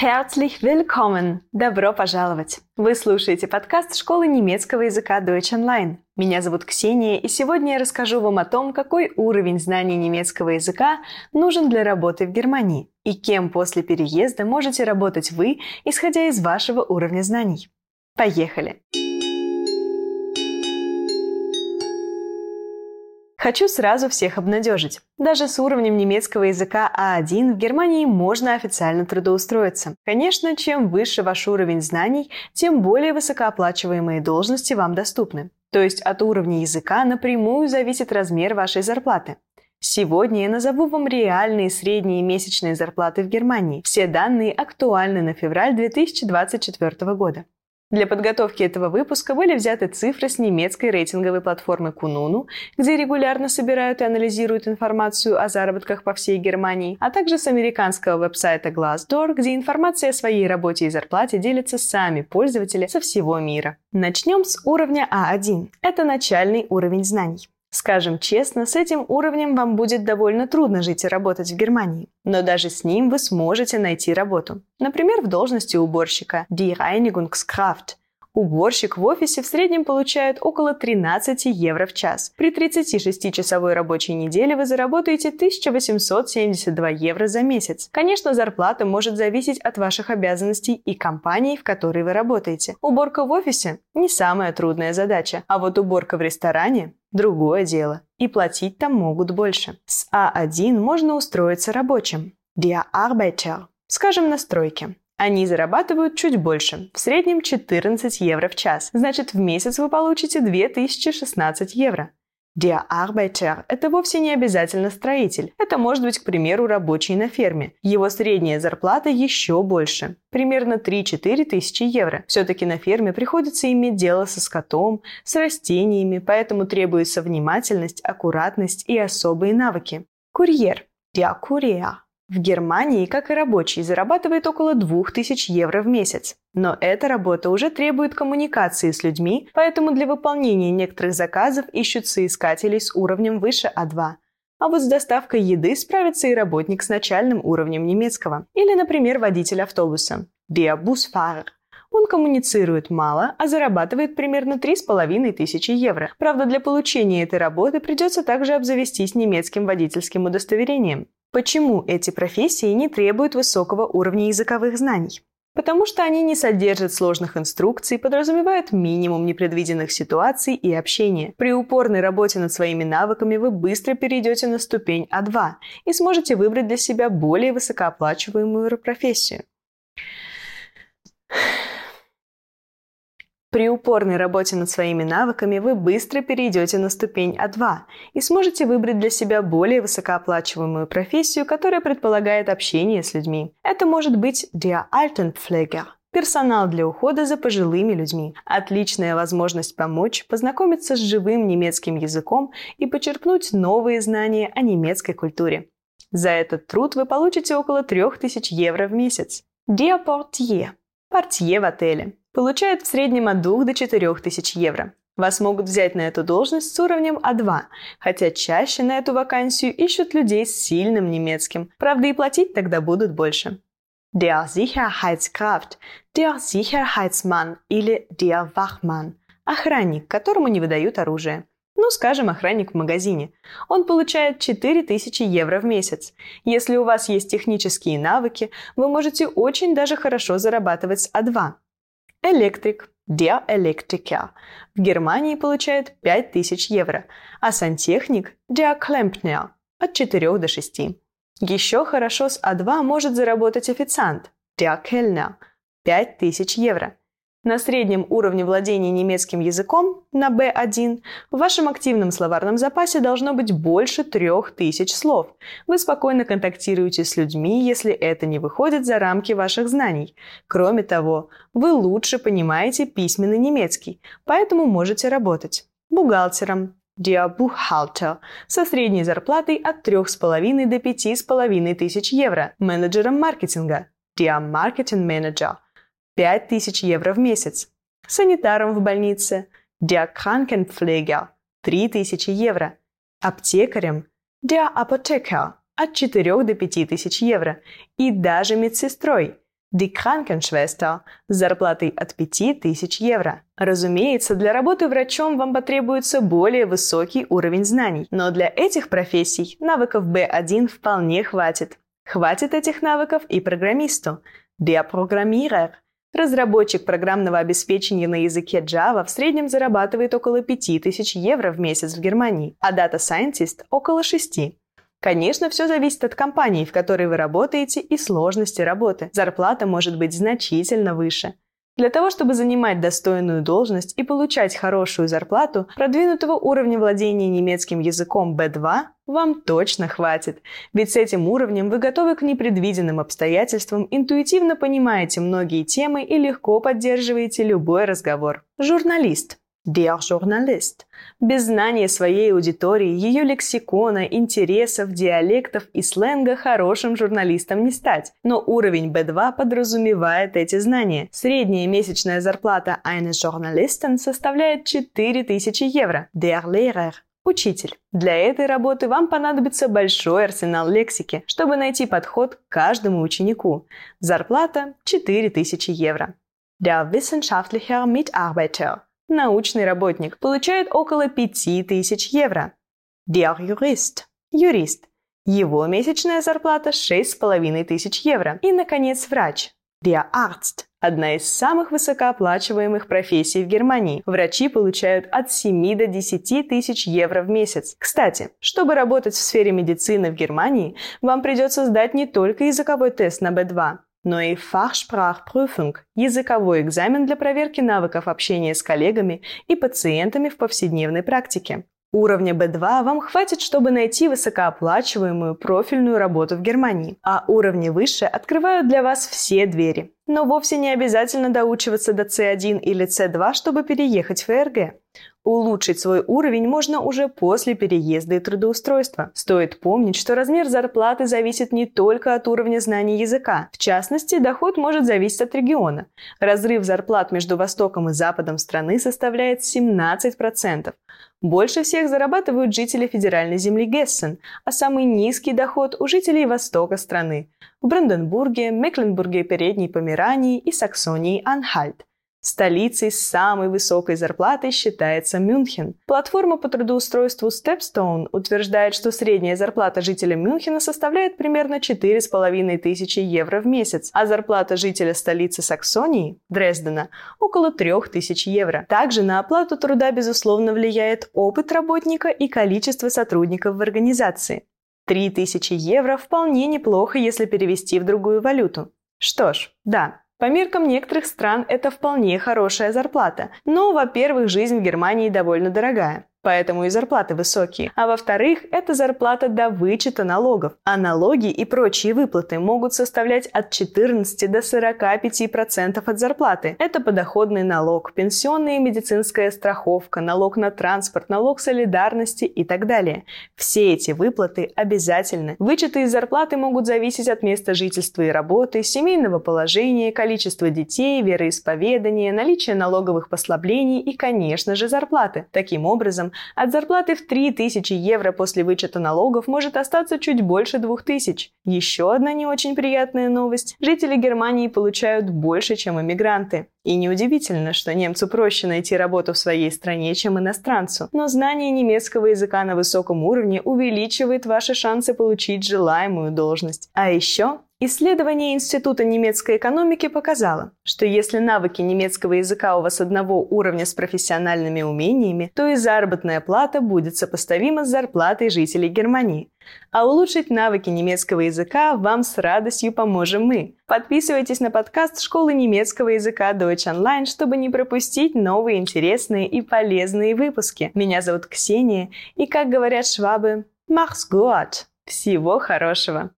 Herzlich willkommen! Добро пожаловать! Вы слушаете подкаст школы немецкого языка Deutsch Online. Меня зовут Ксения, и сегодня я расскажу вам о том, какой уровень знаний немецкого языка нужен для работы в Германии и кем после переезда можете работать вы, исходя из вашего уровня знаний. Поехали! Хочу сразу всех обнадежить. Даже с уровнем немецкого языка А1 в Германии можно официально трудоустроиться. Конечно, чем выше ваш уровень знаний, тем более высокооплачиваемые должности вам доступны. То есть от уровня языка напрямую зависит размер вашей зарплаты. Сегодня я назову вам реальные средние месячные зарплаты в Германии. Все данные актуальны на февраль 2024 года. Для подготовки этого выпуска были взяты цифры с немецкой рейтинговой платформы Kununu, где регулярно собирают и анализируют информацию о заработках по всей Германии, а также с американского веб-сайта Glassdoor, где информация о своей работе и зарплате делятся сами пользователи со всего мира. Начнем с уровня А1. Это начальный уровень знаний. Скажем честно, с этим уровнем вам будет довольно трудно жить и работать в Германии. Но даже с ним вы сможете найти работу. Например, в должности уборщика Die Reinigungskraft. Уборщик в офисе в среднем получает около 13 евро в час. При 36-часовой рабочей неделе вы заработаете 1872 евро за месяц. Конечно, зарплата может зависеть от ваших обязанностей и компании, в которой вы работаете. Уборка в офисе – не самая трудная задача, а вот уборка в ресторане Другое дело. И платить там могут больше. С А1 можно устроиться рабочим. Der Arbeiter. Скажем, на стройке. Они зарабатывают чуть больше, в среднем 14 евро в час. Значит, в месяц вы получите 2016 евро. Der Arbeiter – это вовсе не обязательно строитель. Это может быть, к примеру, рабочий на ферме. Его средняя зарплата еще больше. Примерно 3-4 тысячи евро. Все-таки на ферме приходится иметь дело со скотом, с растениями, поэтому требуется внимательность, аккуратность и особые навыки. Курьер – Der Kurier в Германии, как и рабочий, зарабатывает около 2000 евро в месяц. Но эта работа уже требует коммуникации с людьми, поэтому для выполнения некоторых заказов ищутся искатели с уровнем выше А2. А вот с доставкой еды справится и работник с начальным уровнем немецкого. Или, например, водитель автобуса. Der Busfahrer. Он коммуницирует мало, а зарабатывает примерно 3,5 тысячи евро. Правда, для получения этой работы придется также обзавестись немецким водительским удостоверением. Почему эти профессии не требуют высокого уровня языковых знаний? Потому что они не содержат сложных инструкций, подразумевают минимум непредвиденных ситуаций и общения. При упорной работе над своими навыками вы быстро перейдете на ступень А2 и сможете выбрать для себя более высокооплачиваемую профессию. При упорной работе над своими навыками вы быстро перейдете на ступень А2 и сможете выбрать для себя более высокооплачиваемую профессию, которая предполагает общение с людьми. Это может быть Der Altenpfleger – персонал для ухода за пожилыми людьми. Отличная возможность помочь, познакомиться с живым немецким языком и почерпнуть новые знания о немецкой культуре. За этот труд вы получите около 3000 евро в месяц. Portier – портье в отеле получает в среднем от 2 до 4 тысяч евро. Вас могут взять на эту должность с уровнем А2, хотя чаще на эту вакансию ищут людей с сильным немецким. Правда, и платить тогда будут больше. Der Sicherheitskraft, der Sicherheitsmann или der Wachmann – охранник, которому не выдают оружие. Ну, скажем, охранник в магазине. Он получает 4000 евро в месяц. Если у вас есть технические навыки, вы можете очень даже хорошо зарабатывать с А2. Электрик, der Elektriker, в Германии получает 5000 евро, а сантехник, der Klempner, от 4 до 6. Еще хорошо с А2 может заработать официант, der Kellner, 5000 евро. На среднем уровне владения немецким языком, на B1, в вашем активном словарном запасе должно быть больше 3000 слов. Вы спокойно контактируете с людьми, если это не выходит за рамки ваших знаний. Кроме того, вы лучше понимаете письменный немецкий, поэтому можете работать бухгалтером, Der Buchhalter со средней зарплатой от 3,5 до 5,5 тысяч евро, менеджером маркетинга, Der Marketing Manager – 5000 евро в месяц. Санитаром в больнице Der Krankenpfleger – 3000 евро. Аптекарем Der Apotheker – от 4 до 5000 евро. И даже медсестрой Die Krankenschwester с зарплатой от 5000 евро. Разумеется, для работы врачом вам потребуется более высокий уровень знаний, но для этих профессий навыков B1 вполне хватит. Хватит этих навыков и программисту. Der Programmierer. Разработчик программного обеспечения на языке Java в среднем зарабатывает около 5000 евро в месяц в Германии, а Data Scientist – около 6. Конечно, все зависит от компании, в которой вы работаете, и сложности работы. Зарплата может быть значительно выше. Для того, чтобы занимать достойную должность и получать хорошую зарплату, продвинутого уровня владения немецким языком B2 вам точно хватит. Ведь с этим уровнем вы готовы к непредвиденным обстоятельствам, интуитивно понимаете многие темы и легко поддерживаете любой разговор. Журналист. Der Journalist. Без знания своей аудитории, ее лексикона, интересов, диалектов и сленга хорошим журналистом не стать. Но уровень B2 подразумевает эти знания. Средняя месячная зарплата eines Journalisten составляет 4000 евро. Der Lehrer Учитель. Для этой работы вам понадобится большой арсенал лексики, чтобы найти подход к каждому ученику. Зарплата 4000 евро. Der wissenschaftliche Mitarbeiter научный работник, получает около 5000 евро. Der Jurist – юрист. Его месячная зарплата 6500 евро. И, наконец, врач – Der Arzt – одна из самых высокооплачиваемых профессий в Германии. Врачи получают от 7 до 10 тысяч евро в месяц. Кстати, чтобы работать в сфере медицины в Германии, вам придется сдать не только языковой тест на B2, но и Fachsprachprüfung – языковой экзамен для проверки навыков общения с коллегами и пациентами в повседневной практике. Уровня B2 вам хватит, чтобы найти высокооплачиваемую профильную работу в Германии, а уровни выше открывают для вас все двери. Но вовсе не обязательно доучиваться до C1 или C2, чтобы переехать в ФРГ. Улучшить свой уровень можно уже после переезда и трудоустройства. Стоит помнить, что размер зарплаты зависит не только от уровня знаний языка. В частности, доход может зависеть от региона. Разрыв зарплат между Востоком и Западом страны составляет 17%. Больше всех зарабатывают жители федеральной земли Гессен, а самый низкий доход у жителей Востока страны – в Бранденбурге, Мекленбурге Передней Померании и Саксонии Анхальт. Столицей с самой высокой зарплатой считается Мюнхен. Платформа по трудоустройству Stepstone утверждает, что средняя зарплата жителя Мюнхена составляет примерно 4,5 тысячи евро в месяц, а зарплата жителя столицы Саксонии, Дрездена, около 3 тысяч евро. Также на оплату труда, безусловно, влияет опыт работника и количество сотрудников в организации. 3000 евро вполне неплохо, если перевести в другую валюту. Что ж, да, по меркам некоторых стран это вполне хорошая зарплата, но, во-первых, жизнь в Германии довольно дорогая поэтому и зарплаты высокие. А во-вторых, это зарплата до вычета налогов. А налоги и прочие выплаты могут составлять от 14 до 45% от зарплаты. Это подоходный налог, пенсионная и медицинская страховка, налог на транспорт, налог солидарности и так далее. Все эти выплаты обязательны. Вычеты из зарплаты могут зависеть от места жительства и работы, семейного положения, количества детей, вероисповедания, наличия налоговых послаблений и, конечно же, зарплаты. Таким образом, от зарплаты в 3000 евро после вычета налогов может остаться чуть больше 2000. Еще одна не очень приятная новость. Жители Германии получают больше, чем иммигранты. И неудивительно, что немцу проще найти работу в своей стране, чем иностранцу. Но знание немецкого языка на высоком уровне увеличивает ваши шансы получить желаемую должность. А еще Исследование Института немецкой экономики показало, что если навыки немецкого языка у вас одного уровня с профессиональными умениями, то и заработная плата будет сопоставима с зарплатой жителей Германии. А улучшить навыки немецкого языка вам с радостью поможем мы. Подписывайтесь на подкаст школы немецкого языка Deutsch Online, чтобы не пропустить новые интересные и полезные выпуски. Меня зовут Ксения, и, как говорят швабы, mach's gut! Всего хорошего!